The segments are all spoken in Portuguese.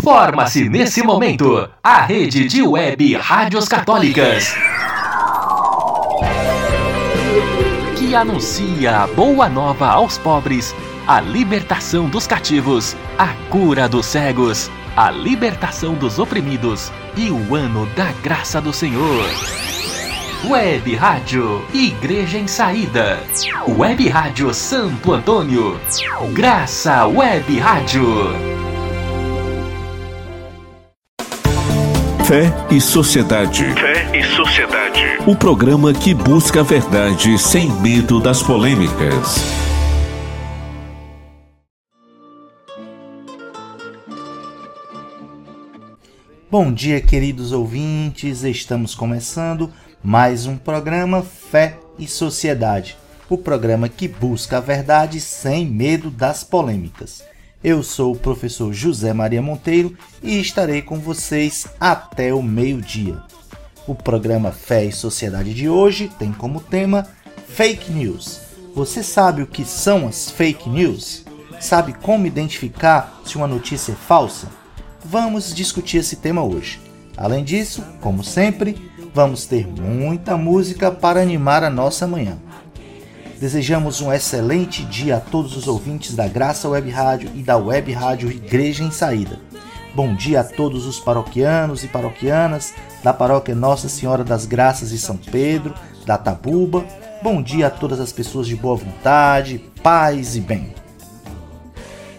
Forma-se nesse momento a rede de web rádios católicas que anuncia a boa nova aos pobres, a libertação dos cativos, a cura dos cegos, a libertação dos oprimidos e o ano da graça do Senhor. Web Rádio Igreja em Saída. Web Rádio Santo Antônio. Graça Web Rádio. Fé e Sociedade. Fé e Sociedade. O programa que busca a verdade sem medo das polêmicas. Bom dia, queridos ouvintes. Estamos começando mais um programa Fé e Sociedade, o programa que busca a verdade sem medo das polêmicas. Eu sou o professor José Maria Monteiro e estarei com vocês até o meio-dia. O programa Fé e Sociedade de hoje tem como tema Fake News. Você sabe o que são as fake news? Sabe como identificar se uma notícia é falsa? Vamos discutir esse tema hoje. Além disso, como sempre, vamos ter muita música para animar a nossa manhã. Desejamos um excelente dia a todos os ouvintes da Graça Web Rádio e da Web Rádio Igreja em Saída. Bom dia a todos os paroquianos e paroquianas da paróquia Nossa Senhora das Graças de São Pedro, da Tabuba. Bom dia a todas as pessoas de boa vontade, paz e bem.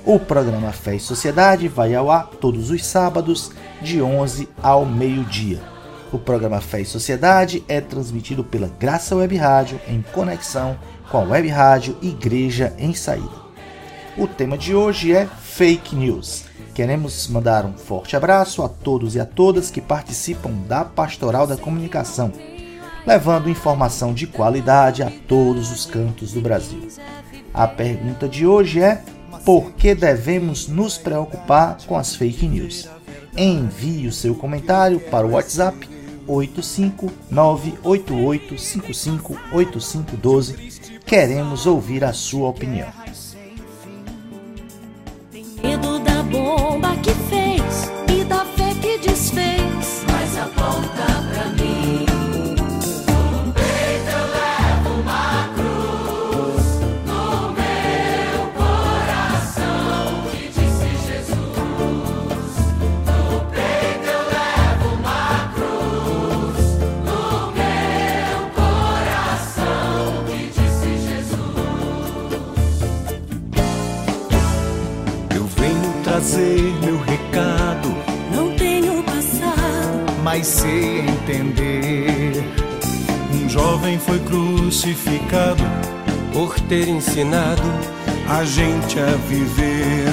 O programa Fé e Sociedade vai ao ar todos os sábados, de 11 ao meio-dia. O programa Fé e Sociedade é transmitido pela Graça Web Rádio em conexão com a Web Rádio Igreja em Saída. O tema de hoje é Fake News. Queremos mandar um forte abraço a todos e a todas que participam da Pastoral da Comunicação, levando informação de qualidade a todos os cantos do Brasil. A pergunta de hoje é: por que devemos nos preocupar com as fake news? Envie o seu comentário para o WhatsApp 85988558512. Queremos ouvir a sua opinião. Tem medo da bomba que fez mas sei entender. Um jovem foi crucificado por ter ensinado a gente a viver.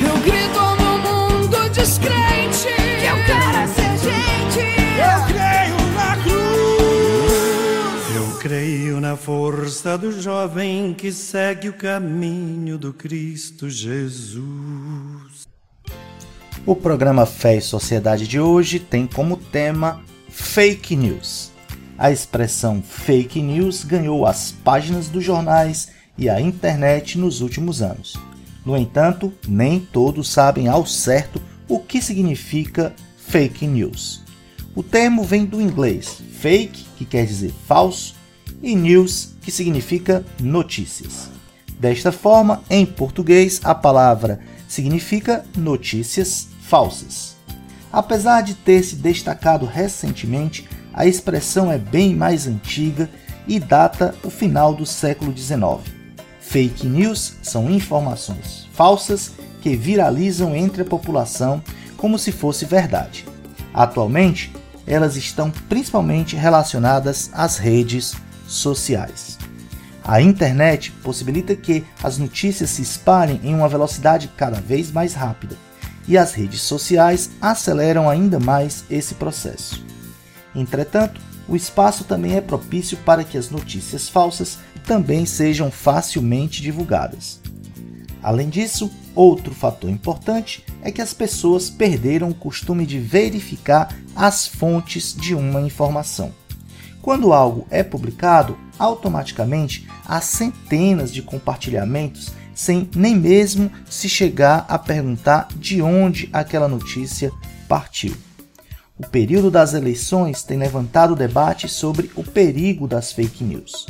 eu grito no mundo descrente que eu quero ser gente. Eu creio na cruz. Eu creio na força do jovem que segue o caminho do Cristo Jesus. O programa Fé e Sociedade de hoje tem como tema Fake News. A expressão fake news ganhou as páginas dos jornais e a internet nos últimos anos. No entanto, nem todos sabem ao certo o que significa fake news. O termo vem do inglês fake, que quer dizer falso, e news, que significa notícias. Desta forma, em português, a palavra significa notícias falsas. Apesar de ter se destacado recentemente, a expressão é bem mais antiga e data o final do século XIX. Fake news são informações falsas que viralizam entre a população como se fosse verdade. Atualmente, elas estão principalmente relacionadas às redes sociais. A internet possibilita que as notícias se espalhem em uma velocidade cada vez mais rápida, e as redes sociais aceleram ainda mais esse processo. Entretanto, o espaço também é propício para que as notícias falsas também sejam facilmente divulgadas. Além disso, outro fator importante é que as pessoas perderam o costume de verificar as fontes de uma informação. Quando algo é publicado, automaticamente há centenas de compartilhamentos sem nem mesmo se chegar a perguntar de onde aquela notícia partiu. O período das eleições tem levantado debate sobre o perigo das fake news.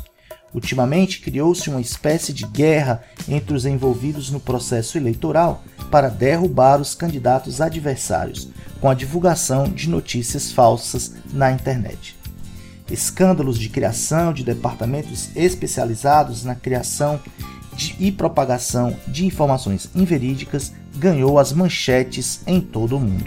Ultimamente criou-se uma espécie de guerra entre os envolvidos no processo eleitoral para derrubar os candidatos adversários com a divulgação de notícias falsas na internet. Escândalos de criação de departamentos especializados na criação e propagação de informações inverídicas ganhou as manchetes em todo o mundo.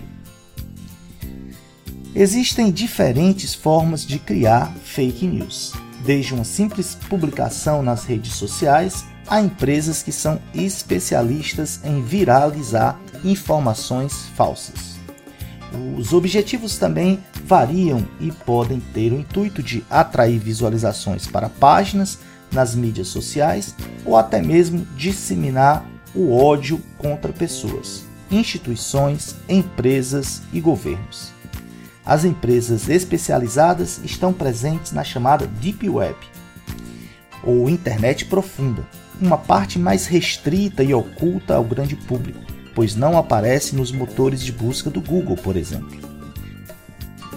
Existem diferentes formas de criar fake news desde uma simples publicação nas redes sociais a empresas que são especialistas em viralizar informações falsas. Os objetivos também variam e podem ter o intuito de atrair visualizações para páginas nas mídias sociais ou até mesmo disseminar o ódio contra pessoas, instituições, empresas e governos. As empresas especializadas estão presentes na chamada Deep Web, ou Internet Profunda, uma parte mais restrita e oculta ao grande público, pois não aparece nos motores de busca do Google, por exemplo.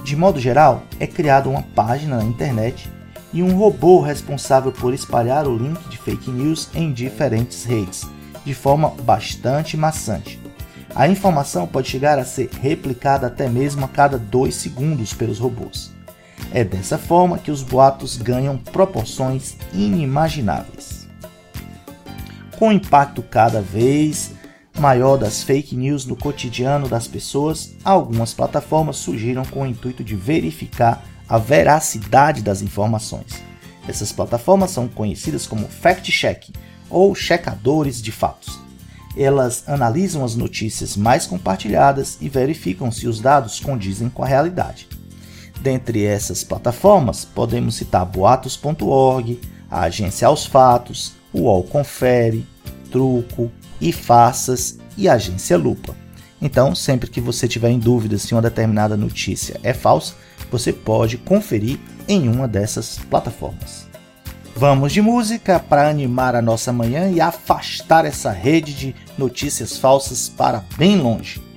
De modo geral, é criada uma página na internet e um robô responsável por espalhar o link de fake news em diferentes redes, de forma bastante maçante. A informação pode chegar a ser replicada até mesmo a cada dois segundos pelos robôs. É dessa forma que os boatos ganham proporções inimagináveis. Com o impacto cada vez maior das fake news no cotidiano das pessoas, algumas plataformas surgiram com o intuito de verificar a veracidade das informações. Essas plataformas são conhecidas como fact-checking ou checadores de fatos elas analisam as notícias mais compartilhadas e verificam se os dados condizem com a realidade. Dentre essas plataformas, podemos citar boatos.org, a Agência Aos Fatos, o UOL Confere, Truco, Faças e Agência Lupa. Então, sempre que você tiver em dúvida se uma determinada notícia é falsa, você pode conferir em uma dessas plataformas. Vamos de música para animar a nossa manhã e afastar essa rede de notícias falsas para bem longe.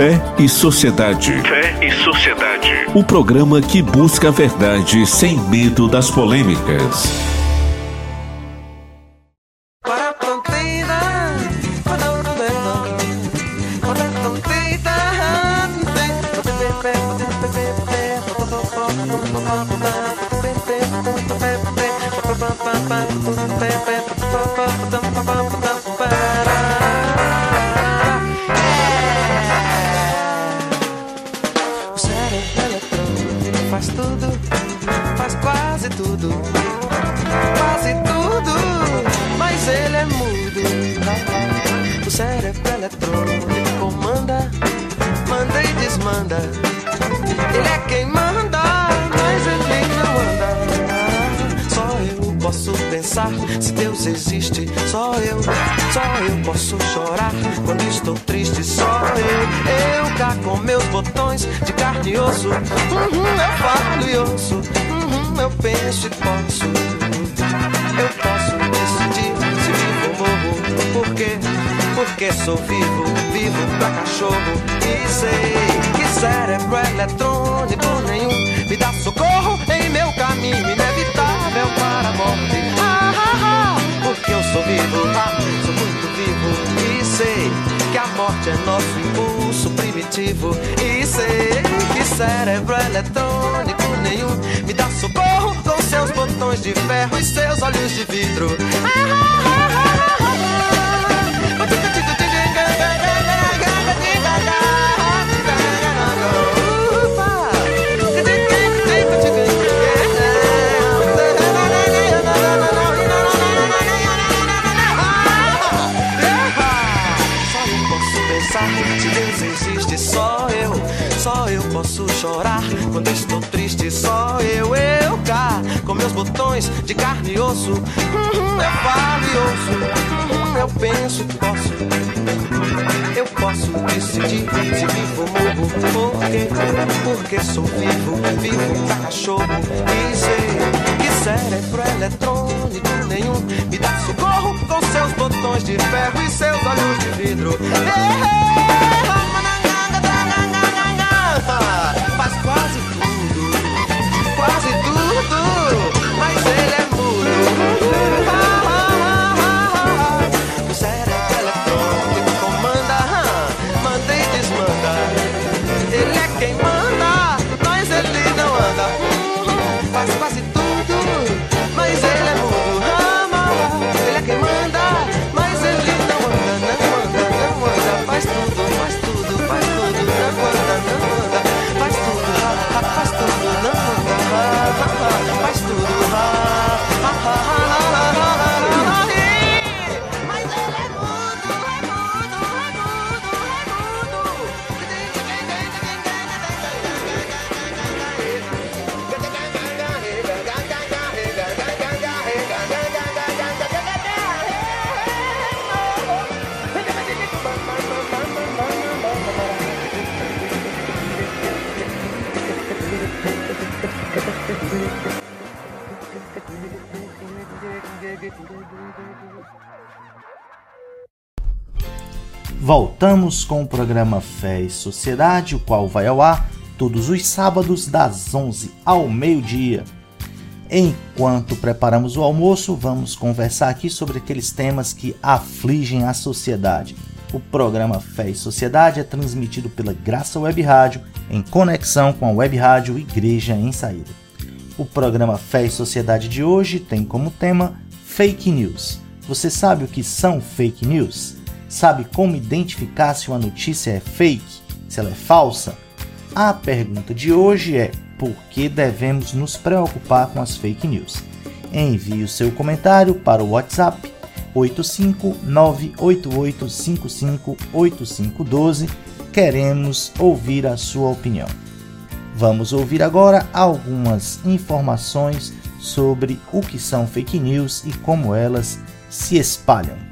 Fé e Sociedade. Fé e Sociedade. O programa que busca a verdade sem medo das polêmicas. sou vivo, vivo pra cachorro. E sei que cérebro eletrônico nenhum me dá socorro com seus botões de ferro e seus olhos de vidro. Voltamos com o programa Fé e Sociedade, o qual vai ao ar todos os sábados das 11 ao meio-dia. Enquanto preparamos o almoço, vamos conversar aqui sobre aqueles temas que afligem a sociedade. O programa Fé e Sociedade é transmitido pela Graça Web Rádio em conexão com a Web Rádio Igreja em Saída. O programa Fé e Sociedade de hoje tem como tema Fake News. Você sabe o que são fake news? Sabe como identificar se uma notícia é fake, se ela é falsa? A pergunta de hoje é: por que devemos nos preocupar com as fake news? Envie o seu comentário para o WhatsApp 85988558512. Queremos ouvir a sua opinião. Vamos ouvir agora algumas informações sobre o que são fake news e como elas se espalham.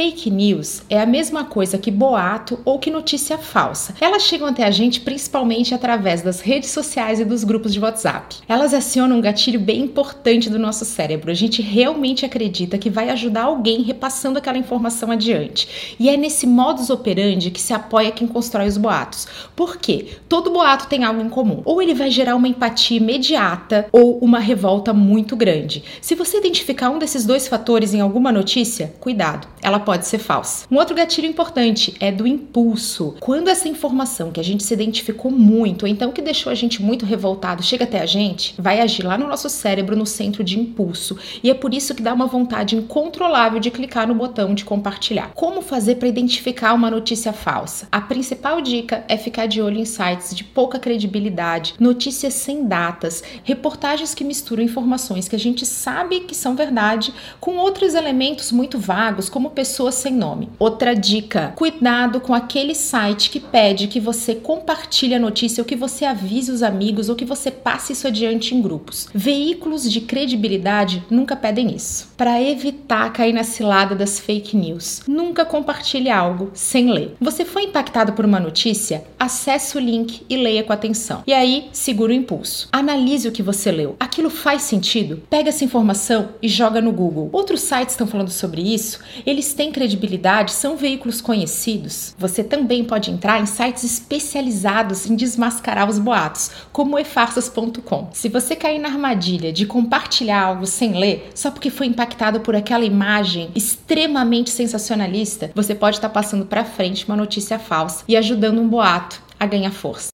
Fake news é a mesma coisa que boato ou que notícia falsa. Elas chegam até a gente principalmente através das redes sociais e dos grupos de WhatsApp. Elas acionam um gatilho bem importante do nosso cérebro. A gente realmente acredita que vai ajudar alguém repassando aquela informação adiante. E é nesse modus operandi que se apoia quem constrói os boatos. Por quê? Todo boato tem algo em comum. Ou ele vai gerar uma empatia imediata ou uma revolta muito grande. Se você identificar um desses dois fatores em alguma notícia, cuidado. Ela pode ser falsa. Um outro gatilho importante é do impulso. Quando essa informação que a gente se identificou muito, ou então que deixou a gente muito revoltado, chega até a gente, vai agir lá no nosso cérebro no centro de impulso. E é por isso que dá uma vontade incontrolável de clicar no botão de compartilhar. Como fazer para identificar uma notícia falsa? A principal dica é ficar de olho em sites de pouca credibilidade, notícias sem datas, reportagens que misturam informações que a gente sabe que são verdade com outros elementos muito vagos, como pessoas pessoa sem nome. Outra dica: cuidado com aquele site que pede que você compartilhe a notícia ou que você avise os amigos ou que você passe isso adiante em grupos. Veículos de credibilidade nunca pedem isso. Para evitar cair na cilada das fake news, nunca compartilhe algo sem ler. Você foi impactado por uma notícia? Acesse o link e leia com atenção. E aí, segura o impulso. Analise o que você leu. Aquilo faz sentido? Pega essa informação e joga no Google. Outros sites estão falando sobre isso. Eles têm credibilidade, são veículos conhecidos. Você também pode entrar em sites especializados em desmascarar os boatos, como efarsas.com. Se você cair na armadilha de compartilhar algo sem ler, só porque foi impactado por aquela imagem extremamente sensacionalista, você pode estar passando para frente uma notícia falsa e ajudando um boato a ganhar força.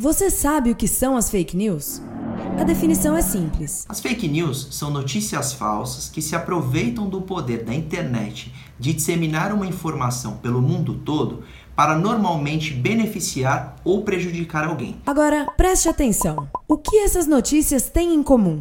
Você sabe o que são as fake news? A definição é simples. As fake news são notícias falsas que se aproveitam do poder da internet de disseminar uma informação pelo mundo todo para normalmente beneficiar ou prejudicar alguém. Agora, preste atenção. O que essas notícias têm em comum?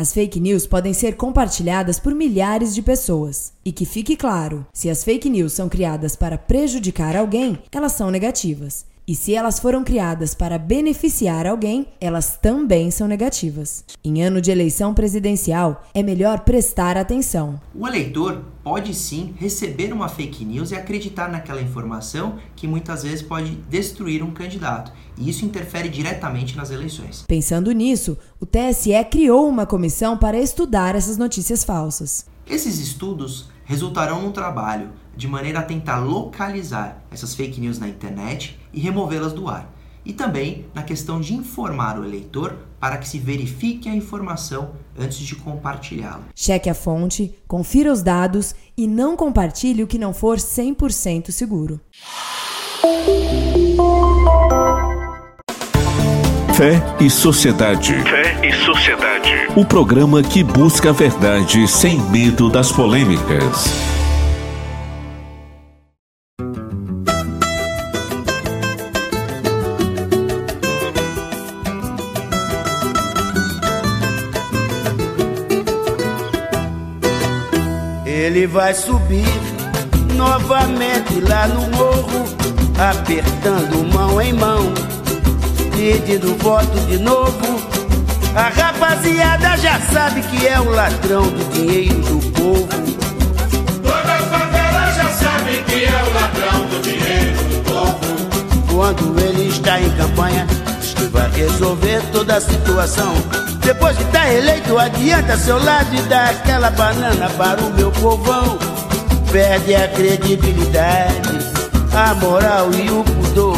As fake news podem ser compartilhadas por milhares de pessoas. E que fique claro: se as fake news são criadas para prejudicar alguém, elas são negativas. E se elas foram criadas para beneficiar alguém, elas também são negativas. Em ano de eleição presidencial, é melhor prestar atenção. O eleitor pode sim receber uma fake news e acreditar naquela informação que muitas vezes pode destruir um candidato. E isso interfere diretamente nas eleições. Pensando nisso, o TSE criou uma comissão para estudar essas notícias falsas. Esses estudos resultarão num trabalho de maneira a tentar localizar essas fake news na internet e removê-las do ar. E também na questão de informar o eleitor para que se verifique a informação antes de compartilhá-la. Cheque a fonte, confira os dados e não compartilhe o que não for 100% seguro. Fé e Sociedade. Fé e Sociedade. O programa que busca a verdade sem medo das polêmicas. Ele vai subir novamente lá no morro, apertando mão em mão, pedindo voto de novo. A rapaziada já sabe que é o ladrão do dinheiro do povo. Toda a favela já sabe que é o ladrão do dinheiro do povo. Quando ele está em campanha, diz que vai resolver toda a situação. Depois que tá eleito, adianta seu lado e dá aquela banana para o meu povão. Perde a credibilidade, a moral e o pudor.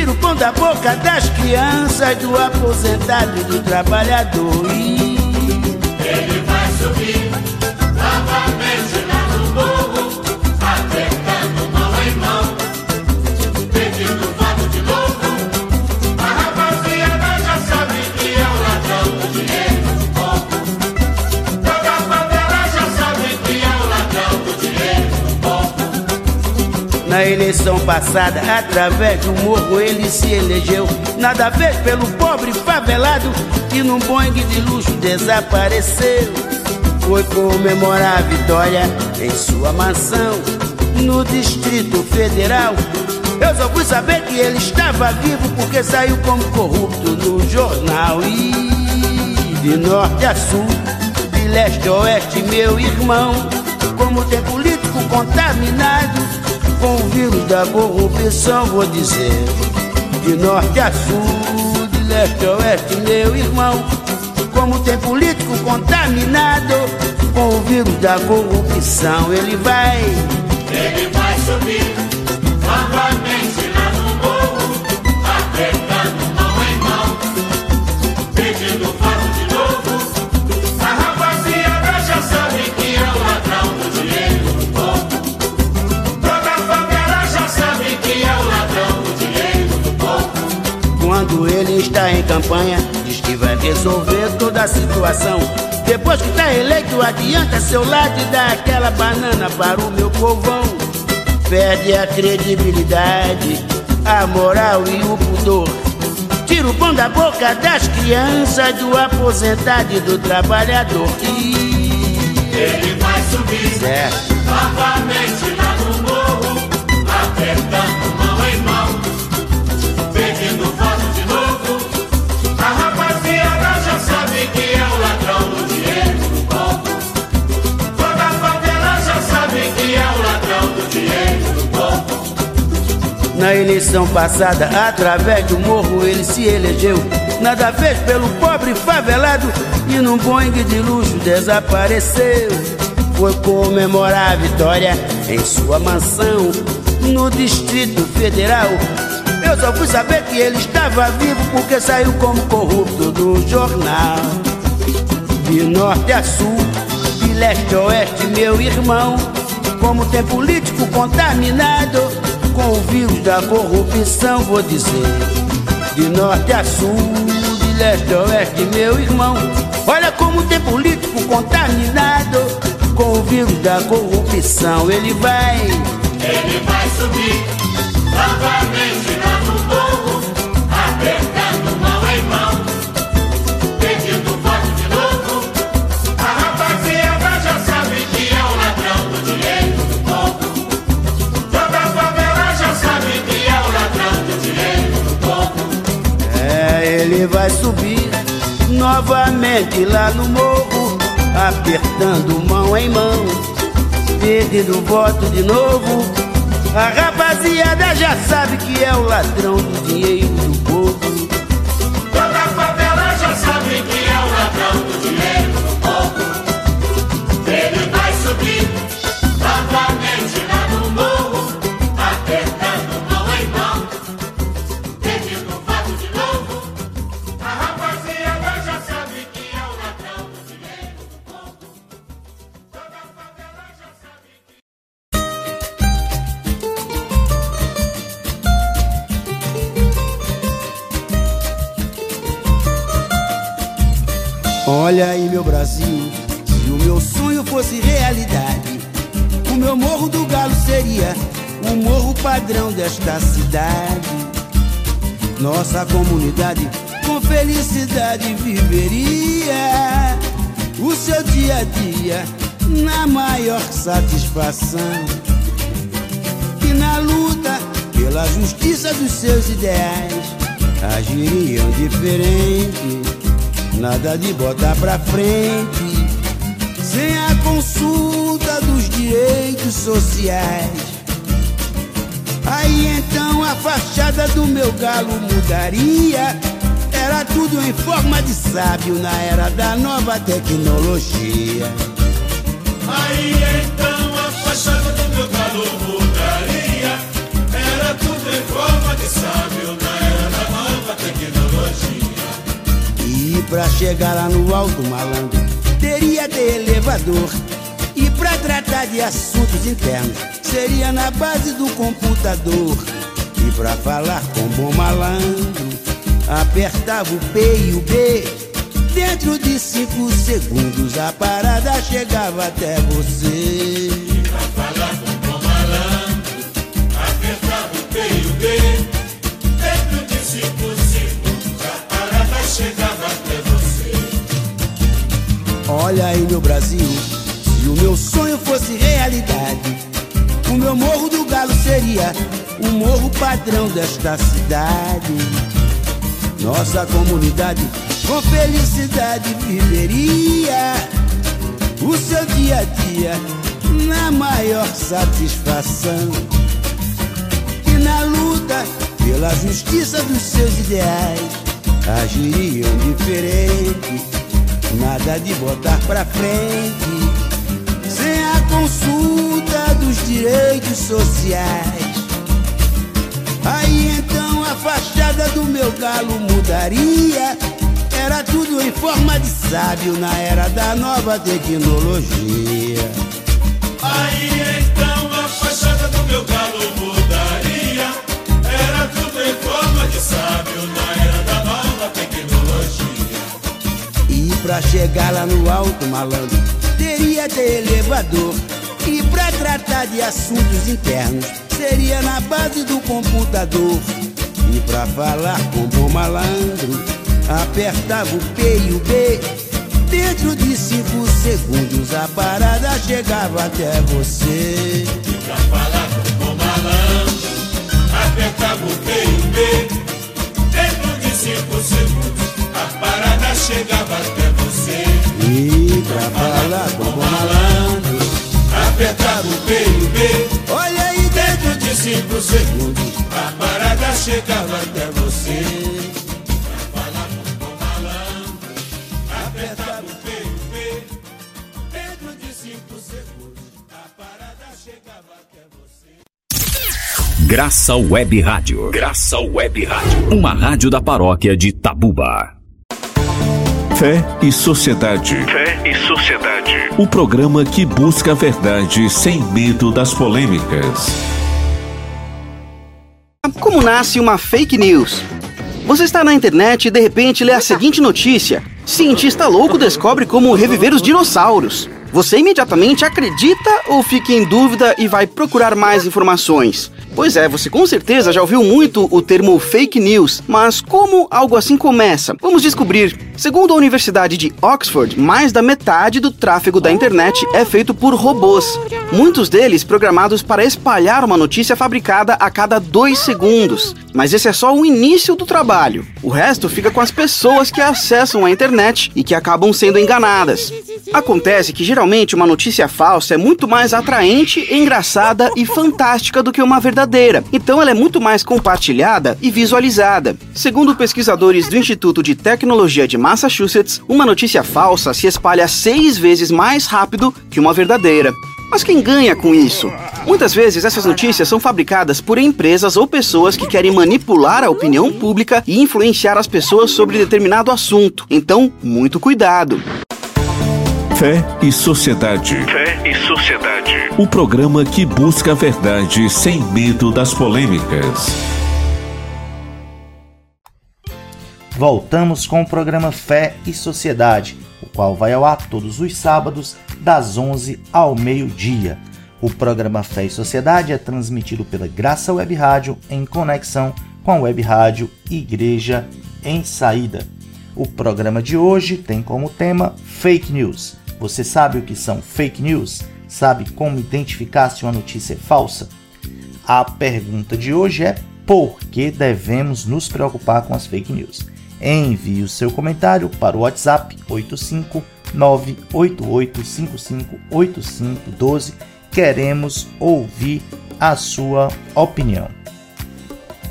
Vira o pão da boca das crianças, do aposentado e do trabalhador. Na eleição passada, através do morro, ele se elegeu. Nada fez pelo pobre favelado que num Boeing de luxo desapareceu. Foi comemorar a vitória em sua mansão no Distrito Federal. Eu só fui saber que ele estava vivo porque saiu como corrupto no jornal. E de norte a sul, de leste a oeste, meu irmão, como tem político contaminado com o vírus da corrupção, vou dizer. De norte a sul, de leste a oeste, meu irmão, como tem político contaminado com o vírus da corrupção, ele vai. Ele vai subir campanha, diz que vai resolver toda a situação. Depois que tá eleito, adianta seu lado e dá aquela banana para o meu povão. Perde a credibilidade, a moral e o pudor. Tira o pão da boca das crianças, do aposentado e do trabalhador. E Ele vai subir certo. novamente lá no morro, apertando Na eleição passada, através do morro, ele se elegeu. Nada fez pelo pobre favelado e num Boeing de luxo desapareceu. Foi comemorar a vitória em sua mansão no Distrito Federal. Eu só fui saber que ele estava vivo porque saiu como corrupto do jornal. De norte a sul, de leste a oeste, meu irmão. Como tem político contaminado com o vírus da corrupção, vou dizer. De norte a sul, de leste a oeste, meu irmão. Olha como tem político contaminado com o vírus da corrupção. Ele vai. Ele vai subir novamente no morro, apertando mão em mão, vai subir novamente lá no morro, apertando mão em mão, pedindo voto de novo. A rapaziada já sabe que é o ladrão do dinheiro meu morro do galo seria o morro padrão desta cidade. Nossa comunidade com felicidade viveria o seu dia a dia na maior satisfação. Que na luta pela justiça dos seus ideais agiriam diferente nada de botar pra frente, sem a consulta dos direitos sociais. Aí então a fachada do meu galo mudaria, Era tudo em forma de sábio na era da nova tecnologia. Aí então a fachada do meu galo mudaria. Era tudo em forma de sábio na era da nova tecnologia. E pra chegar lá no alto malandro, teria de elevador. E pra tratar de assuntos internos, seria na base do computador. E pra falar com bom malandro, apertava o P e o B. Dentro de cinco segundos a parada chegava até você. E pra falar com Olha aí, meu Brasil, se o meu sonho fosse realidade, o meu morro do galo seria o morro padrão desta cidade. Nossa comunidade com felicidade viveria o seu dia a dia na maior satisfação. E na luta pela justiça dos seus ideais, agiriam diferente, nada de botar pra frente, sem a consulta dos direitos sociais. Aí então a fachada do meu galo mudaria. Era tudo em forma de sábio na era da nova tecnologia. Aí pra chegar lá no alto, malandro, teria de elevador. E pra tratar de assuntos internos, seria na base do computador. E pra falar com bom malandro, apertava o P e o B. Dentro de cinco segundos a parada chegava até você. E pra falar com bom malandro, apertava o P e o B. Dentro de cinco segundos a parada chegava até você. E pra falar com bom malandro, apertava o P e o B. Olha aí o o. Dentro de cinco segundos a parada chegava até você. Graça Web Rádio. Graça Web Rádio. Uma rádio da paróquia de Tabuba. Fé e Sociedade. Fé e Sociedade. O programa que busca a verdade sem medo das polêmicas. Como nasce uma fake news? Você está na internet e de repente lê a seguinte notícia: Cientista louco descobre como reviver os dinossauros. Você imediatamente acredita ou fica em dúvida e vai procurar mais informações? Pois é, você com certeza já ouviu muito o termo fake news, mas como algo assim começa? Vamos descobrir. Segundo a Universidade de Oxford, mais da metade do tráfego da internet é feito por robôs. Muitos deles programados para espalhar uma notícia fabricada a cada dois segundos. Mas esse é só o início do trabalho. O resto fica com as pessoas que acessam a internet e que acabam sendo enganadas. Acontece que geralmente uma notícia falsa é muito mais atraente, engraçada e fantástica do que uma verdadeira. Então ela é muito mais compartilhada e visualizada. Segundo pesquisadores do Instituto de Tecnologia de Massachusetts, uma notícia falsa se espalha seis vezes mais rápido que uma verdadeira. Mas quem ganha com isso? Muitas vezes essas notícias são fabricadas por empresas ou pessoas que querem manipular a opinião pública e influenciar as pessoas sobre determinado assunto. Então, muito cuidado. Fé e Sociedade. Fé e Sociedade. O programa que busca a verdade sem medo das polêmicas. Voltamos com o programa Fé e Sociedade, o qual vai ao ar todos os sábados, das 11 ao meio-dia. O programa Fé e Sociedade é transmitido pela Graça Web Rádio em conexão com a Web Rádio Igreja em Saída. O programa de hoje tem como tema Fake News. Você sabe o que são fake news? Sabe como identificar se uma notícia é falsa? A pergunta de hoje é: por que devemos nos preocupar com as fake news? Envie o seu comentário para o WhatsApp 85988558512. Queremos ouvir a sua opinião.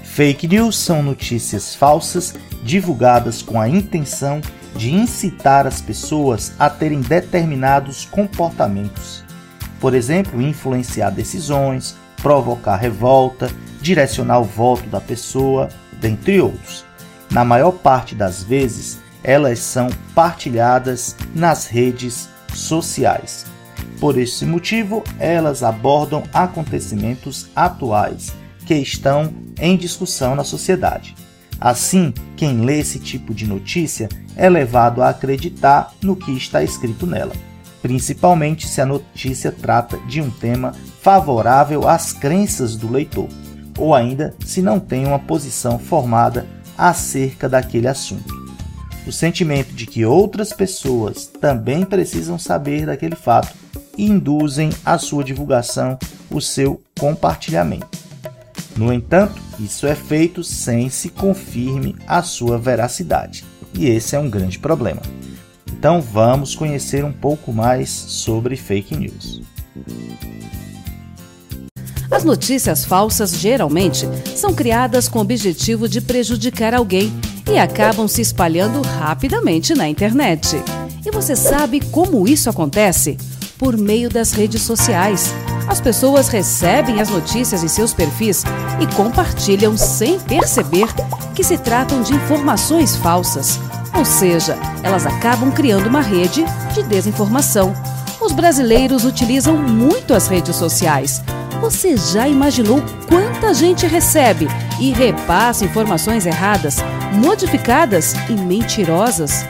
Fake news são notícias falsas divulgadas com a intenção de incitar as pessoas a terem determinados comportamentos. Por exemplo, influenciar decisões, provocar revolta, direcionar o voto da pessoa, dentre outros. Na maior parte das vezes, elas são partilhadas nas redes sociais. Por esse motivo, elas abordam acontecimentos atuais que estão em discussão na sociedade. Assim, quem lê esse tipo de notícia é levado a acreditar no que está escrito nela, principalmente se a notícia trata de um tema favorável às crenças do leitor, ou ainda se não tem uma posição formada acerca daquele assunto. O sentimento de que outras pessoas também precisam saber daquele fato induzem a sua divulgação, o seu compartilhamento. No entanto, isso é feito sem se confirme a sua veracidade, e esse é um grande problema. Então vamos conhecer um pouco mais sobre fake news. As notícias falsas geralmente são criadas com o objetivo de prejudicar alguém e acabam se espalhando rapidamente na internet. E você sabe como isso acontece? Por meio das redes sociais. As pessoas recebem as notícias em seus perfis e compartilham sem perceber que se tratam de informações falsas. Ou seja, elas acabam criando uma rede de desinformação. Os brasileiros utilizam muito as redes sociais. Você já imaginou quanta gente recebe e repassa informações erradas, modificadas e mentirosas?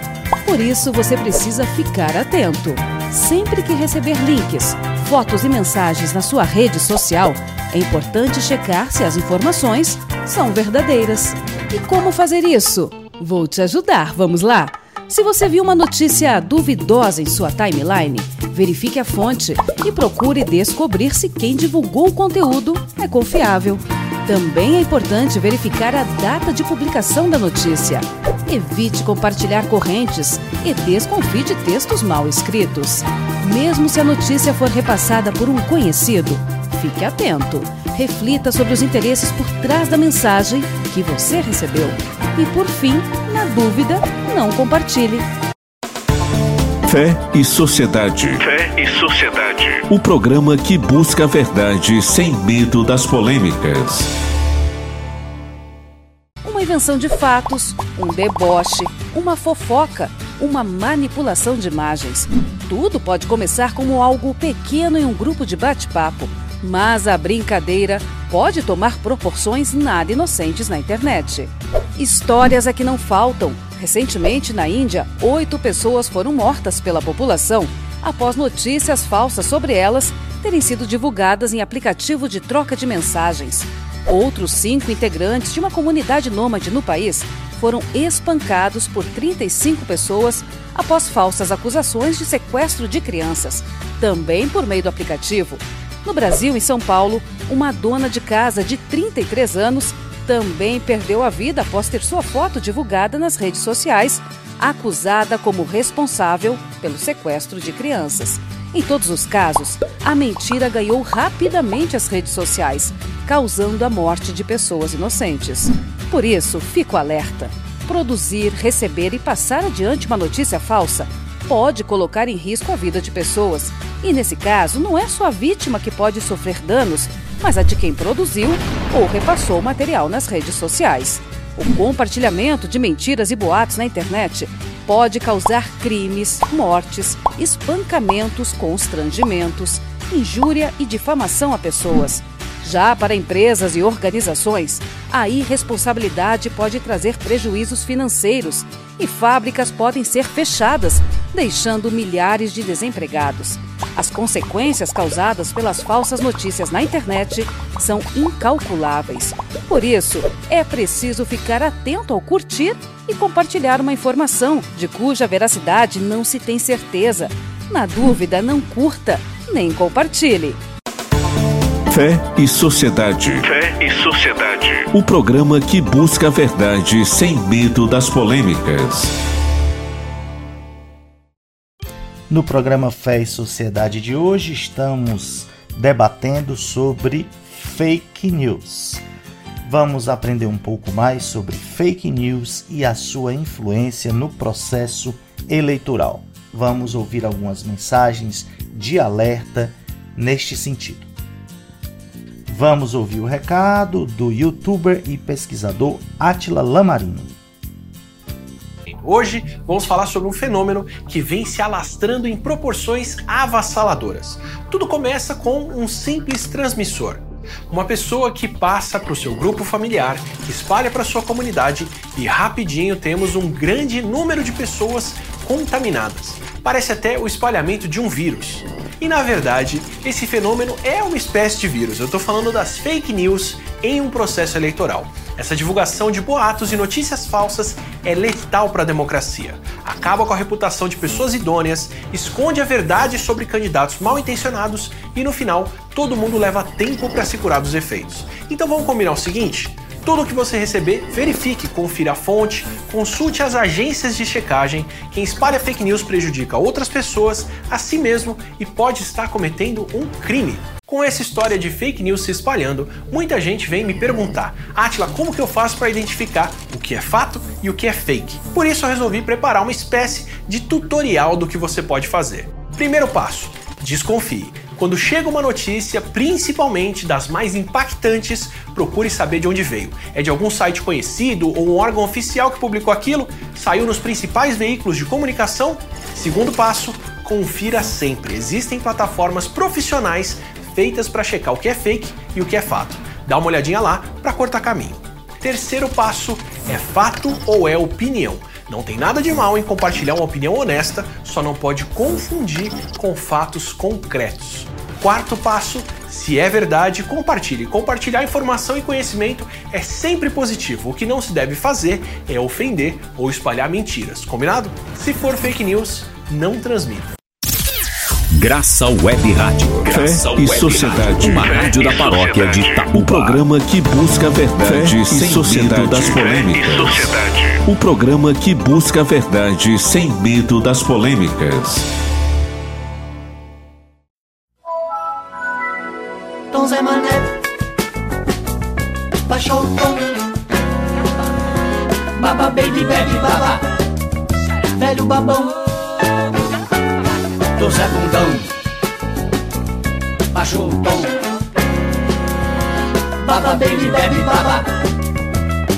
Por isso você precisa ficar atento. Sempre que receber links, fotos e mensagens na sua rede social, é importante checar se as informações são verdadeiras. E como fazer isso? Vou te ajudar, vamos lá? Se você viu uma notícia duvidosa em sua timeline, verifique a fonte e procure descobrir se quem divulgou o conteúdo é confiável. Também é importante verificar a data de publicação da notícia. Evite compartilhar correntes e desconfie de textos mal escritos. Mesmo se a notícia for repassada por um conhecido, fique atento. Reflita sobre os interesses por trás da mensagem que você recebeu. E por fim, na dúvida, não compartilhe. Fé e Sociedade. Fé e Sociedade. O programa que busca a verdade sem medo das polêmicas. Uma invenção de fatos, um deboche, uma fofoca, uma manipulação de imagens. Tudo pode começar como algo pequeno em um grupo de bate-papo, mas a brincadeira pode tomar proporções nada inocentes na internet. Histórias é que não faltam Recentemente, na Índia, oito pessoas foram mortas pela população após notícias falsas sobre elas terem sido divulgadas em aplicativo de troca de mensagens. Outros cinco integrantes de uma comunidade nômade no país foram espancados por 35 pessoas após falsas acusações de sequestro de crianças, também por meio do aplicativo. No Brasil, em São Paulo, uma dona de casa de 33 anos também perdeu a vida após ter sua foto divulgada nas redes sociais, acusada como responsável pelo sequestro de crianças. Em todos os casos, a mentira ganhou rapidamente as redes sociais, causando a morte de pessoas inocentes. Por isso, fico alerta. Produzir, receber e passar adiante uma notícia falsa pode colocar em risco a vida de pessoas. E nesse caso, não é só a vítima que pode sofrer danos, mas a de quem produziu ou repassou o material nas redes sociais. O compartilhamento de mentiras e boatos na internet pode causar crimes, mortes, espancamentos, constrangimentos, injúria e difamação a pessoas. Já para empresas e organizações, a irresponsabilidade pode trazer prejuízos financeiros e fábricas podem ser fechadas, deixando milhares de desempregados. As consequências causadas pelas falsas notícias na internet são incalculáveis. Por isso, é preciso ficar atento ao curtir e compartilhar uma informação de cuja veracidade não se tem certeza. Na dúvida, não curta nem compartilhe. Fé e Sociedade. Fé e Sociedade. O programa que busca a verdade sem medo das polêmicas. No programa Fé e Sociedade de hoje, estamos debatendo sobre fake news. vamos aprender um pouco mais sobre fake news e a sua influência no processo eleitoral. Vamos ouvir algumas mensagens de alerta neste sentido. Vamos ouvir o recado do youtuber e pesquisador Atila Lamarino. Hoje vamos falar sobre um fenômeno que vem se alastrando em proporções avassaladoras. Tudo começa com um simples transmissor. Uma pessoa que passa para o seu grupo familiar, que espalha para sua comunidade e rapidinho temos um grande número de pessoas contaminadas. Parece até o espalhamento de um vírus. E na verdade, esse fenômeno é uma espécie de vírus. Eu estou falando das fake news em um processo eleitoral. Essa divulgação de boatos e notícias falsas é letal para a democracia. Acaba com a reputação de pessoas idôneas, esconde a verdade sobre candidatos mal intencionados e no final todo mundo leva tempo para se curar dos efeitos. Então vamos combinar o seguinte? Tudo que você receber, verifique, confira a fonte, consulte as agências de checagem. Quem espalha fake news prejudica outras pessoas, a si mesmo e pode estar cometendo um crime. Com essa história de fake news se espalhando, muita gente vem me perguntar: Atila, como que eu faço para identificar o que é fato e o que é fake? Por isso eu resolvi preparar uma espécie de tutorial do que você pode fazer. Primeiro passo: desconfie. Quando chega uma notícia, principalmente das mais impactantes, procure saber de onde veio. É de algum site conhecido ou um órgão oficial que publicou aquilo? Saiu nos principais veículos de comunicação? Segundo passo, confira sempre. Existem plataformas profissionais feitas para checar o que é fake e o que é fato. Dá uma olhadinha lá para cortar caminho. Terceiro passo é fato ou é opinião. Não tem nada de mal em compartilhar uma opinião honesta, só não pode confundir com fatos concretos. Quarto passo, se é verdade, compartilhe. Compartilhar informação e conhecimento é sempre positivo. O que não se deve fazer é ofender ou espalhar mentiras. Combinado? Se for fake news, não transmita. Graça Web Rádio. Fé e Sociedade. Uma rádio da paróquia de Itaú. O programa que busca a verdade sem medo das polêmicas. O programa que busca a verdade sem medo das polêmicas. Tom Zé Mané Baixou o tom Baba baby bebe baba Velho babão Tom Zé Bundão. Baixou o tom. Baba baby bebe baba.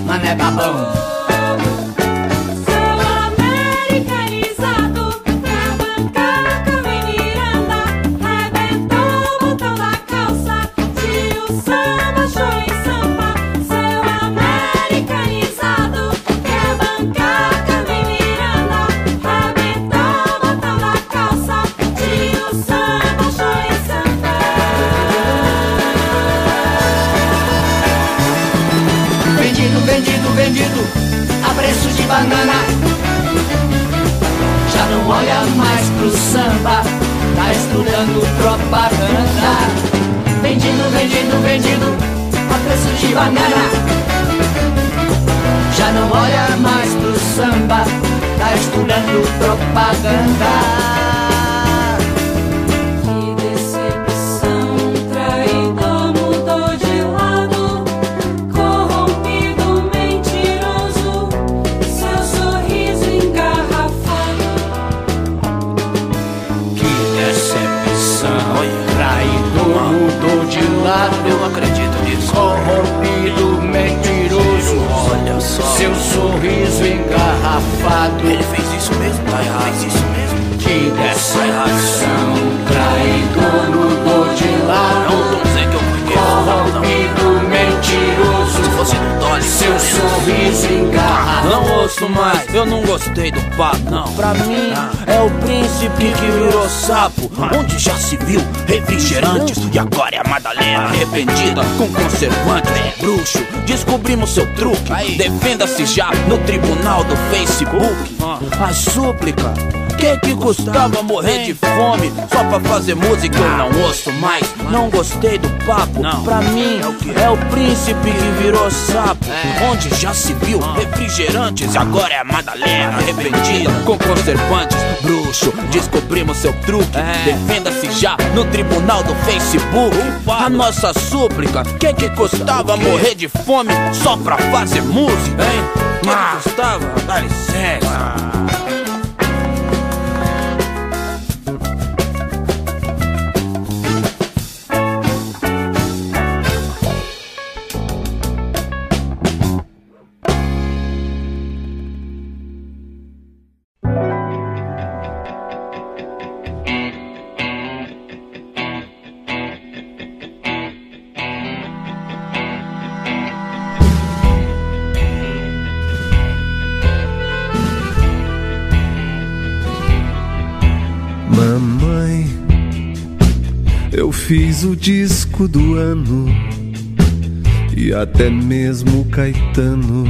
Mané babão estudando propaganda Vendido, vendido, vendido A preço de banana. Já não olha mais pro samba Tá estudando propaganda decepção, traidor mudou de lado. Não tô dizendo que eu conheço. Corrompido, mentiroso. Se fosse no Dolly. Seu sorriso engarrafado. Não ouço mais, eu não gostei do papo, não. Pra mim, é o príncipe que virou sapo. Onde já se viu refrigerantes e agora é a Madalena arrependida com conservante. É bruxo, descobrimos seu truque. Defenda-se já no tribunal do Facebook. A súplica Quem que custava morrer de fome só pra fazer música eu não ouço mais? Não gostei do papo, pra mim é o príncipe que virou sapo. Onde já se viu refrigerantes e agora é a Madalena arrependida com conservantes. Bruxo, descobrimos seu truque. Defenda-se já no tribunal do Facebook. A nossa súplica, quem que custava morrer de fome só pra fazer música, hein? Quem que custava? Dá licença. O disco do ano e até mesmo Caetano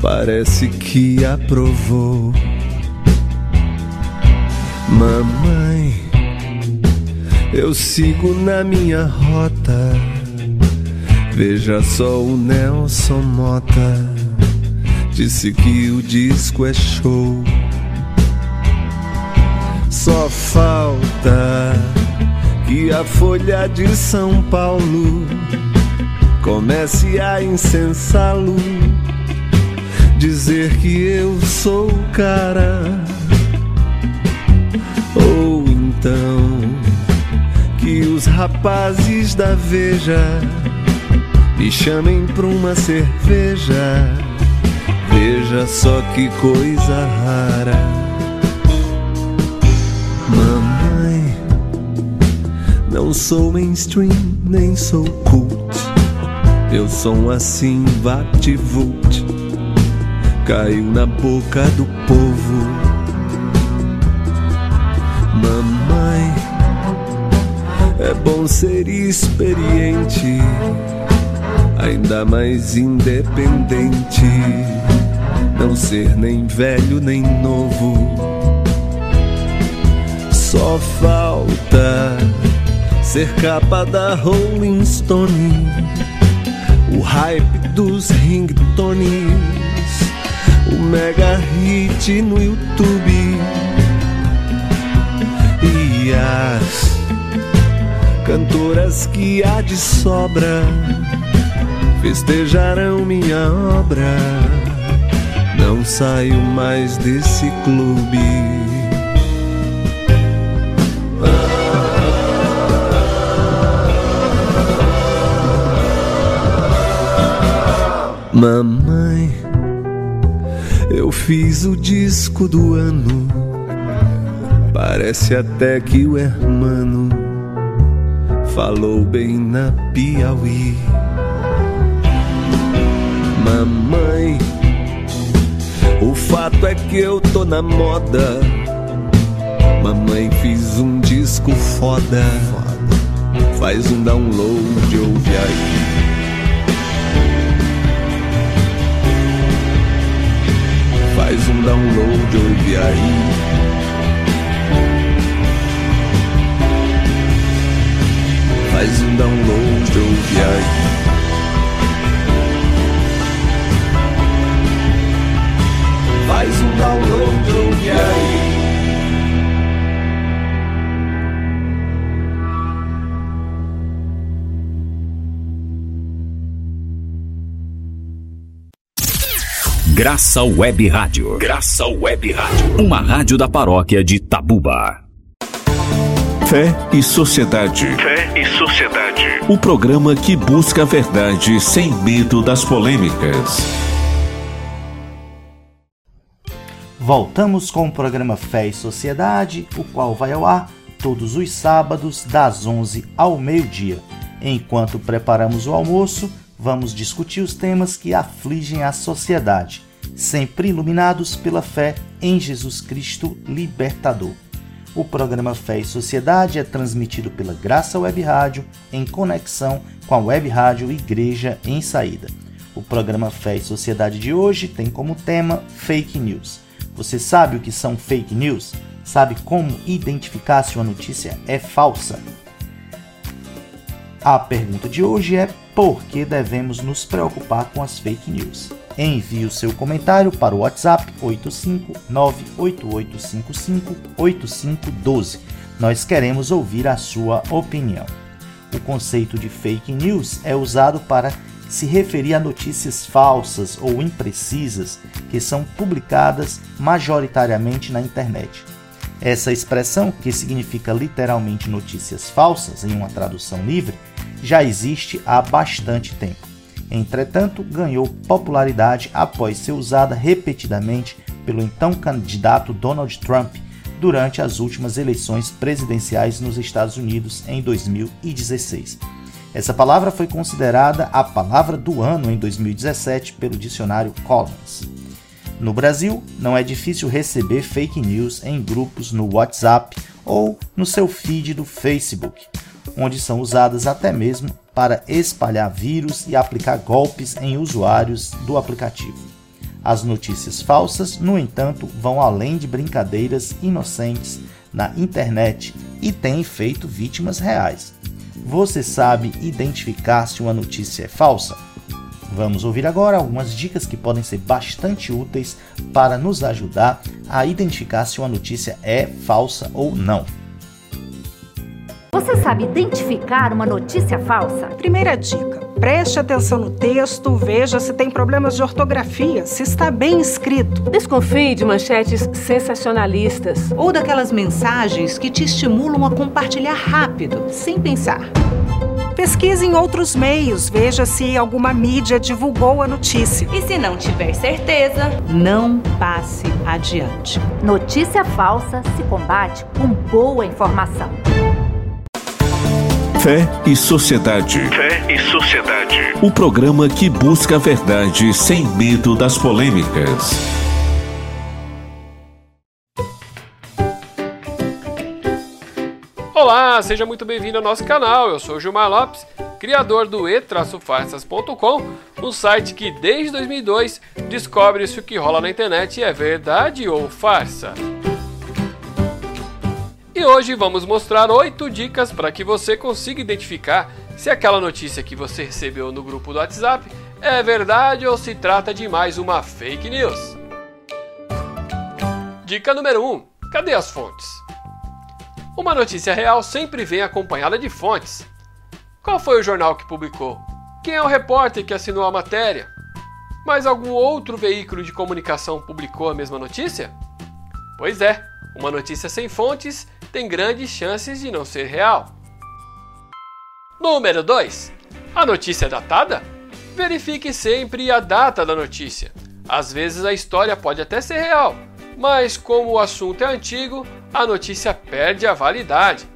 parece que aprovou. Mamãe, eu sigo na minha rota. Veja só o Nelson Mota disse que o disco é show. Só falta que a Folha de São Paulo comece a incensá-lo, dizer que eu sou o cara. Ou então que os rapazes da Veja me chamem pra uma cerveja. Veja só que coisa rara. Não sou mainstream, nem sou cult. Eu sou assim vapt-vult. Caiu na boca do povo. Mamãe, é bom ser experiente, ainda mais independente. Não ser nem velho nem novo. Só falta ser capa da Rolling Stone, o hype dos ringtones, o mega hit no YouTube e as cantoras que há de sobra festejarão minha obra. Não saio mais desse clube. Mamãe, eu fiz o disco do ano. Parece até que o hermano falou bem na Piauí. Mamãe, o fato é que eu tô na moda. Mamãe, fiz um disco foda. Faz um download, ouve aí. Download, ouve aí. Faz um download, ouve aí. Faz um download, ouve aí. Graça Web Rádio. Graça Web Rádio. Uma rádio da paróquia de Tabuba. Fé e Sociedade. Fé e Sociedade. O programa que busca a verdade sem medo das polêmicas. Voltamos com o programa Fé e Sociedade, o qual vai ao ar todos os sábados, das 11 ao meio-dia. Enquanto preparamos o almoço, vamos discutir os temas que afligem a sociedade, sempre iluminados pela fé em Jesus Cristo Libertador. O programa Fé e Sociedade é transmitido pela Graça Web Rádio em conexão com a Web Rádio Igreja em Saída. O programa Fé e Sociedade de hoje tem como tema Fake News. Você sabe o que são fake news? Sabe como identificar se uma notícia é falsa? A pergunta de hoje é por que devemos nos preocupar com as fake news? Envie o seu comentário para o WhatsApp 85988558512. Nós queremos ouvir a sua opinião. O conceito de fake news é usado para se referir a notícias falsas ou imprecisas que são publicadas majoritariamente na internet. Essa expressão, que significa literalmente notícias falsas em uma tradução livre, já existe há bastante tempo. Entretanto, ganhou popularidade após ser usada repetidamente pelo então candidato Donald Trump durante as últimas eleições presidenciais nos Estados Unidos em 2016. Essa palavra foi considerada a palavra do ano em 2017 pelo dicionário Collins. No Brasil, não é difícil receber fake news em grupos no WhatsApp ou no seu feed do Facebook, onde são usadas até mesmo para espalhar vírus e aplicar golpes em usuários do aplicativo. As notícias falsas, no entanto, vão além de brincadeiras inocentes na internet e têm feito vítimas reais. Você sabe identificar se uma notícia é falsa? Vamos ouvir agora algumas dicas que podem ser bastante úteis para nos ajudar a identificar se uma notícia é falsa ou não. Você sabe identificar uma notícia falsa? Primeira dica: preste atenção no texto, veja se tem problemas de ortografia, se está bem escrito. Desconfie de manchetes sensacionalistas ou daquelas mensagens que te estimulam a compartilhar rápido, sem pensar. Pesquise em outros meios, veja se alguma mídia divulgou a notícia. E se não tiver certeza, não passe adiante. Notícia falsa se combate com boa informação. Fé e Sociedade. Fé e Sociedade. O programa que busca a verdade sem medo das polêmicas. Olá, seja muito bem-vindo ao nosso canal. Eu sou o Gilmar Lopes, criador do e-farsas.com, um site que desde 2002 descobre se o que rola na internet é verdade ou farsa. E hoje vamos mostrar 8 dicas para que você consiga identificar se aquela notícia que você recebeu no grupo do WhatsApp é verdade ou se trata de mais uma fake news. Dica número 1: Cadê as fontes? Uma notícia real sempre vem acompanhada de fontes. Qual foi o jornal que publicou? Quem é o repórter que assinou a matéria? Mas algum outro veículo de comunicação publicou a mesma notícia? Pois é, uma notícia sem fontes tem grandes chances de não ser real. Número 2. A notícia é datada? Verifique sempre a data da notícia. Às vezes a história pode até ser real, mas como o assunto é antigo, a notícia perde a validade.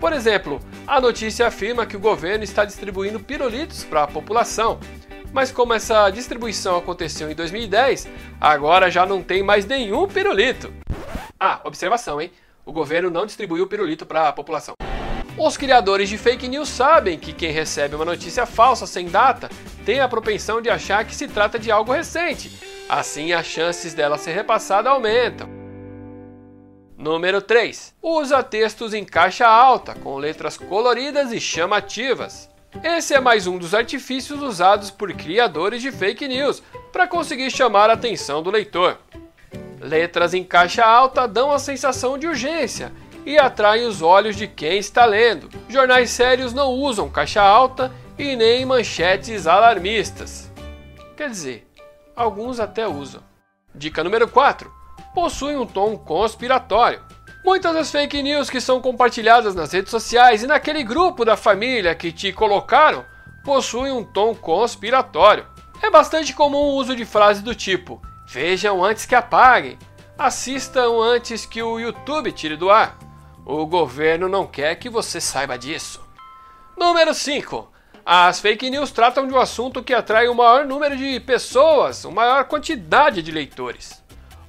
Por exemplo, a notícia afirma que o governo está distribuindo pirulitos para a população, mas como essa distribuição aconteceu em 2010, agora já não tem mais nenhum pirulito. Ah, observação, hein? O governo não distribuiu o pirulito para a população. Os criadores de fake news sabem que quem recebe uma notícia falsa sem data tem a propensão de achar que se trata de algo recente. Assim, as chances dela ser repassada aumentam. Número 3. Usa textos em caixa alta, com letras coloridas e chamativas. Esse é mais um dos artifícios usados por criadores de fake news para conseguir chamar a atenção do leitor. Letras em caixa alta dão a sensação de urgência e atraem os olhos de quem está lendo. Jornais sérios não usam caixa alta e nem manchetes alarmistas. Quer dizer, alguns até usam. Dica número 4. Possui um tom conspiratório. Muitas das fake news que são compartilhadas nas redes sociais e naquele grupo da família que te colocaram possuem um tom conspiratório. É bastante comum o uso de frases do tipo: Vejam antes que apaguem. Assistam antes que o YouTube tire do ar. O governo não quer que você saiba disso. Número 5. As fake news tratam de um assunto que atrai o maior número de pessoas, uma maior quantidade de leitores.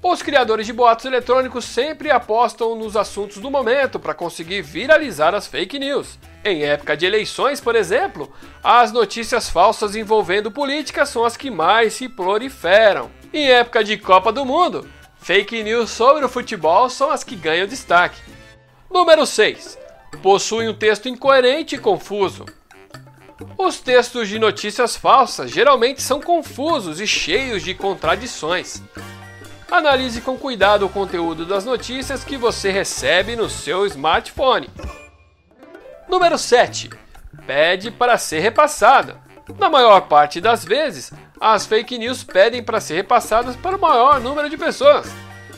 Os criadores de boatos eletrônicos sempre apostam nos assuntos do momento para conseguir viralizar as fake news. Em época de eleições, por exemplo, as notícias falsas envolvendo política são as que mais se proliferam. Em época de Copa do Mundo, Fake news sobre o futebol são as que ganham destaque. Número 6. Possui um texto incoerente e confuso. Os textos de notícias falsas geralmente são confusos e cheios de contradições. Analise com cuidado o conteúdo das notícias que você recebe no seu smartphone. Número 7. Pede para ser repassada. Na maior parte das vezes, as fake news pedem para ser repassadas para o maior número de pessoas.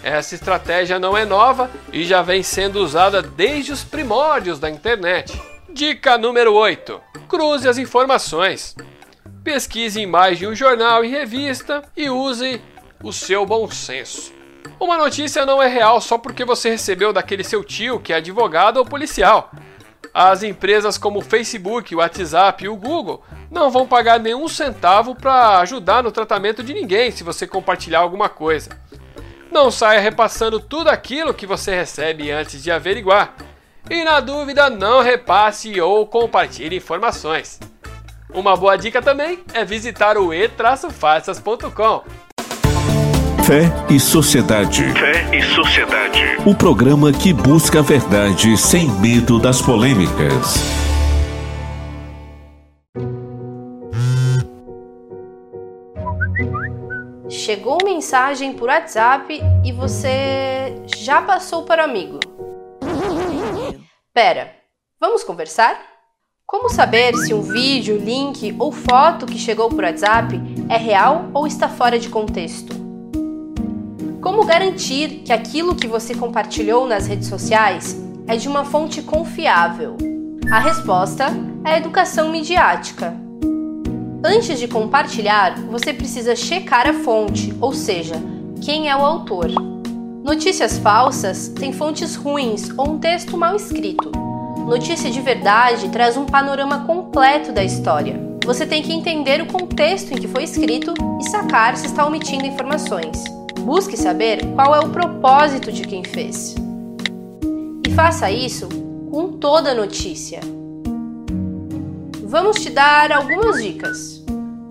Essa estratégia não é nova e já vem sendo usada desde os primórdios da internet. Dica número 8: Cruze as informações. Pesquise em mais de um jornal e revista e use o seu bom senso. Uma notícia não é real só porque você recebeu daquele seu tio que é advogado ou policial. As empresas como o Facebook, o WhatsApp e o Google não vão pagar nenhum centavo para ajudar no tratamento de ninguém se você compartilhar alguma coisa. Não saia repassando tudo aquilo que você recebe antes de averiguar. E na dúvida, não repasse ou compartilhe informações. Uma boa dica também é visitar o e-farsas.com. Fé e Sociedade. Fé e Sociedade. O programa que busca a verdade sem medo das polêmicas. Chegou mensagem por WhatsApp e você já passou para o amigo. Pera, vamos conversar? Como saber se um vídeo, link ou foto que chegou por WhatsApp é real ou está fora de contexto? Como garantir que aquilo que você compartilhou nas redes sociais é de uma fonte confiável? A resposta é a educação midiática. Antes de compartilhar, você precisa checar a fonte, ou seja, quem é o autor. Notícias falsas têm fontes ruins ou um texto mal escrito. Notícia de verdade traz um panorama completo da história. Você tem que entender o contexto em que foi escrito e sacar se está omitindo informações. Busque saber qual é o propósito de quem fez. E faça isso com toda notícia. Vamos te dar algumas dicas.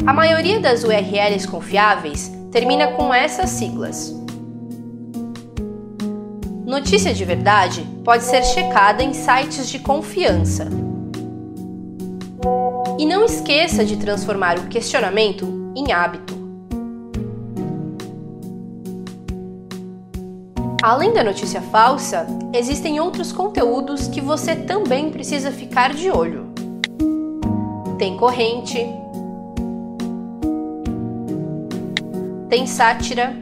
A maioria das URLs confiáveis termina com essas siglas. Notícia de verdade pode ser checada em sites de confiança. E não esqueça de transformar o questionamento em hábito. Além da notícia falsa, existem outros conteúdos que você também precisa ficar de olho. Tem corrente, tem sátira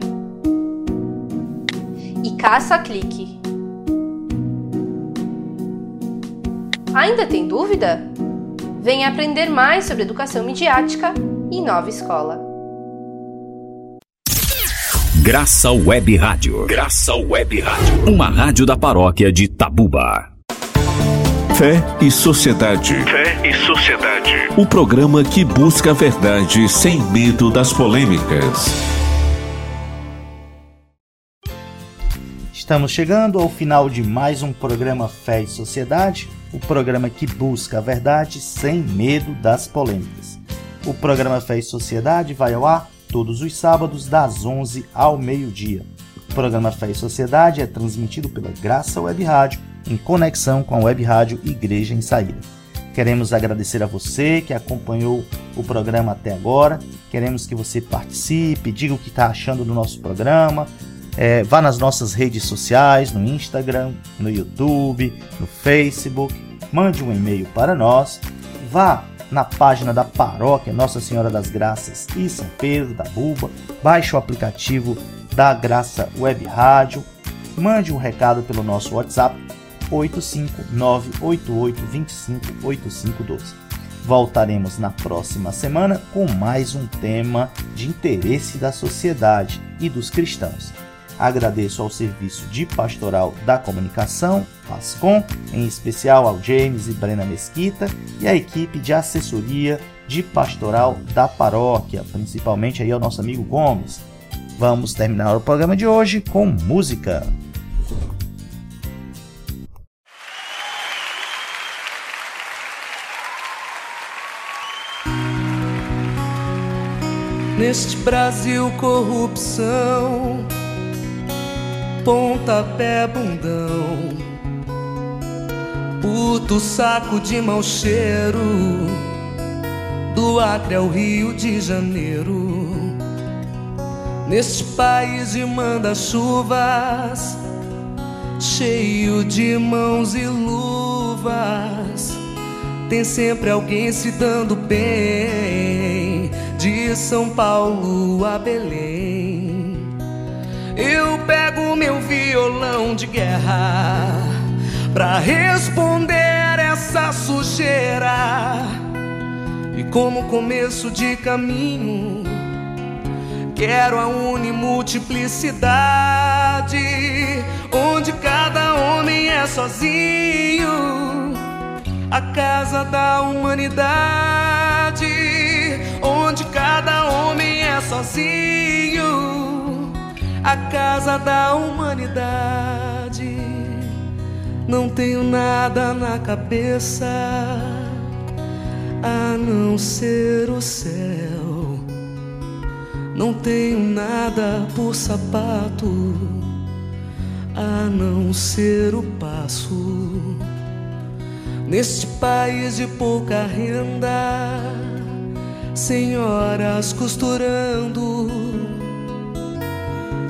e caça-clique. Ainda tem dúvida? Venha aprender mais sobre educação midiática em Nova Escola. Graça Web Rádio. Graça Web Rádio. Uma rádio da paróquia de Tabuba. Fé e Sociedade. Fé e Sociedade. O programa que busca a verdade sem medo das polêmicas. Estamos chegando ao final de mais um programa Fé e Sociedade, o programa que busca a verdade sem medo das polêmicas. O programa Fé e Sociedade vai ao ar todos os sábados das 11 ao meio-dia. O programa Fé e Sociedade é transmitido pela Graça Web Rádio em conexão com a Web Rádio Igreja em Saída. Queremos agradecer a você que acompanhou o programa até agora. Queremos que você participe, diga o que está achando do nosso programa. É, vá nas nossas redes sociais, no Instagram, no YouTube, no Facebook. Mande um e-mail para nós. Vá na página da paróquia Nossa Senhora das Graças e São Pedro da Buba. Baixe o aplicativo da Graça Web Rádio. Mande um recado pelo nosso WhatsApp 85988258512. Voltaremos na próxima semana com mais um tema de interesse da sociedade e dos cristãos. Agradeço ao Serviço de Pastoral da Comunicação, PASCOM, em especial ao James e Brena Mesquita e à equipe de assessoria de pastoral da paróquia, principalmente aí ao nosso amigo Gomes. Vamos terminar o programa de hoje com música. Neste Brasil, corrupção pontapé bundão, puto saco de mau cheiro, do Acre ao Rio de Janeiro. Neste país de manda-chuvas, cheio de mãos e luvas, tem sempre alguém se dando bem, de São Paulo a Belém. Eu pego meu violão de guerra pra responder essa sujeira. E como começo de caminho, quero a unimultiplicidade, onde cada homem é sozinho, a casa da humanidade, onde cada homem é sozinho, a casa da humanidade. Não tenho nada na cabeça a não ser o céu. Não tenho nada por sapato a não ser o passo. Neste país de pouca renda, senhoras costurando,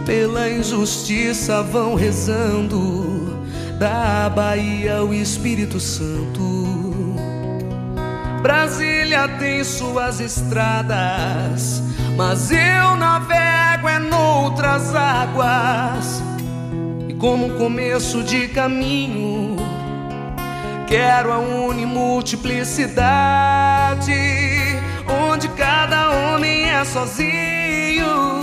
pela injustiça vão rezando, da Bahia ao Espírito Santo. Brasília tem suas estradas, mas eu navego é noutras águas. E como começo de caminho, quero a unimultiplicidade, onde cada homem é sozinho,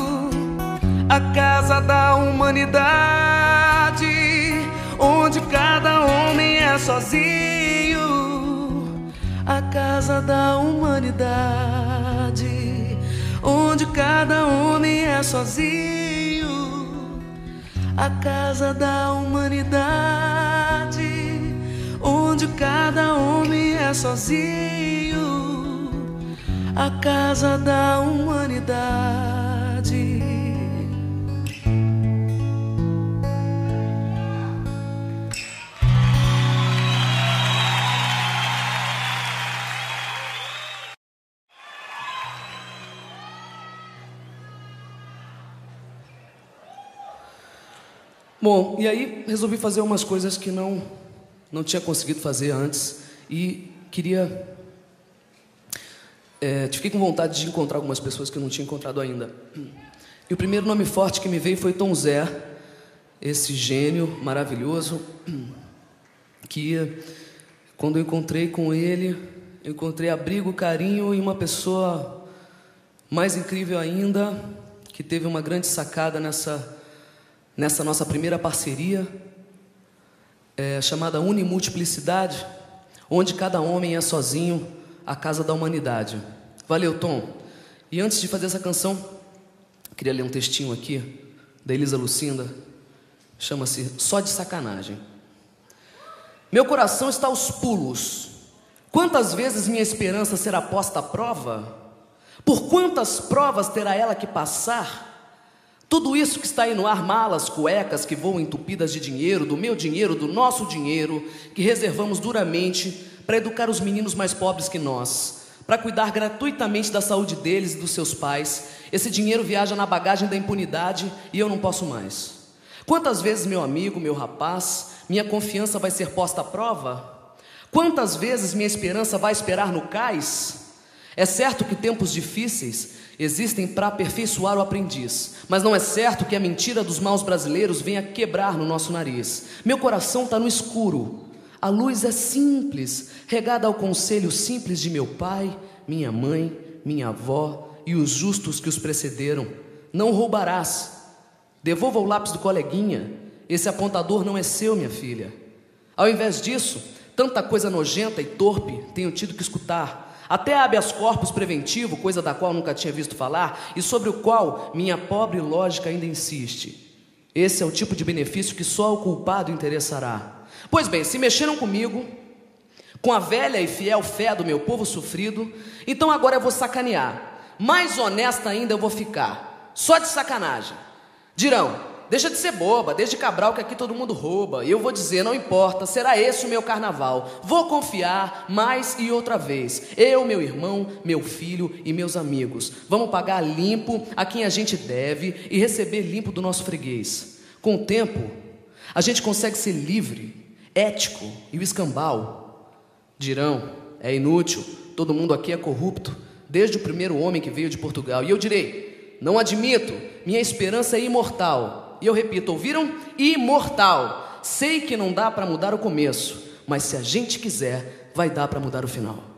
a casa da humanidade, onde cada homem é sozinho, a casa da humanidade, onde cada homem é sozinho, a casa da humanidade, onde cada homem é sozinho, a casa da humanidade. Bom, e aí resolvi fazer umas coisas que não não tinha conseguido fazer antes e queria é, fiquei com vontade de encontrar algumas pessoas que eu não tinha encontrado ainda. E o primeiro nome forte que me veio foi Tom Zé, esse gênio maravilhoso que quando eu encontrei com ele, eu encontrei abrigo, carinho e uma pessoa mais incrível ainda, que teve uma grande sacada nessa nessa nossa primeira parceria, é, chamada Unimultiplicidade, onde cada homem é sozinho a casa da humanidade. Valeu, Tom. E antes de fazer essa canção, queria ler um textinho aqui da Elisa Lucinda, chama-se Só de Sacanagem. Meu coração está aos pulos. Quantas vezes minha esperança será posta à prova? Por quantas provas terá ela que passar? Tudo isso que está aí no ar, malas, cuecas que voam entupidas de dinheiro, do meu dinheiro, do nosso dinheiro, que reservamos duramente para educar os meninos mais pobres que nós, para cuidar gratuitamente da saúde deles e dos seus pais. Esse dinheiro viaja na bagagem da impunidade e eu não posso mais. Quantas vezes, meu amigo, meu rapaz, minha confiança vai ser posta à prova? Quantas vezes minha esperança vai esperar no cais? É certo que tempos difíceis existem para aperfeiçoar o aprendiz, mas não é certo que a mentira dos maus brasileiros venha quebrar no nosso nariz. Meu coração está no escuro, a luz é simples, regada ao conselho simples de meu pai, minha mãe, minha avó e os justos que os precederam. Não roubarás. Devolva o lápis do coleguinha. Esse apontador não é seu, minha filha. Ao invés disso, tanta coisa nojenta e torpe tenho tido que escutar. Até habeas corpus preventivo, coisa da qual nunca tinha visto falar e sobre o qual minha pobre lógica ainda insiste. Esse é o tipo de benefício que só o culpado interessará. Pois bem, se mexeram comigo, com a velha e fiel fé do meu povo sofrido, então agora eu vou sacanear. Mais honesta ainda eu vou ficar, só de sacanagem. Dirão, Deixa de ser boba, desde Cabral que aqui todo mundo rouba. E eu vou dizer, não importa, será esse o meu carnaval. Vou confiar mais e outra vez. Eu, meu irmão, meu filho e meus amigos. Vamos pagar limpo a quem a gente deve e receber limpo do nosso freguês. Com o tempo, a gente consegue ser livre, ético e o escambau. Dirão, é inútil, todo mundo aqui é corrupto, desde o primeiro homem que veio de Portugal. E eu direi, não admito, minha esperança é imortal. E eu repito, ouviram? Imortal. Sei que não dá para mudar o começo, mas se a gente quiser, vai dar para mudar o final.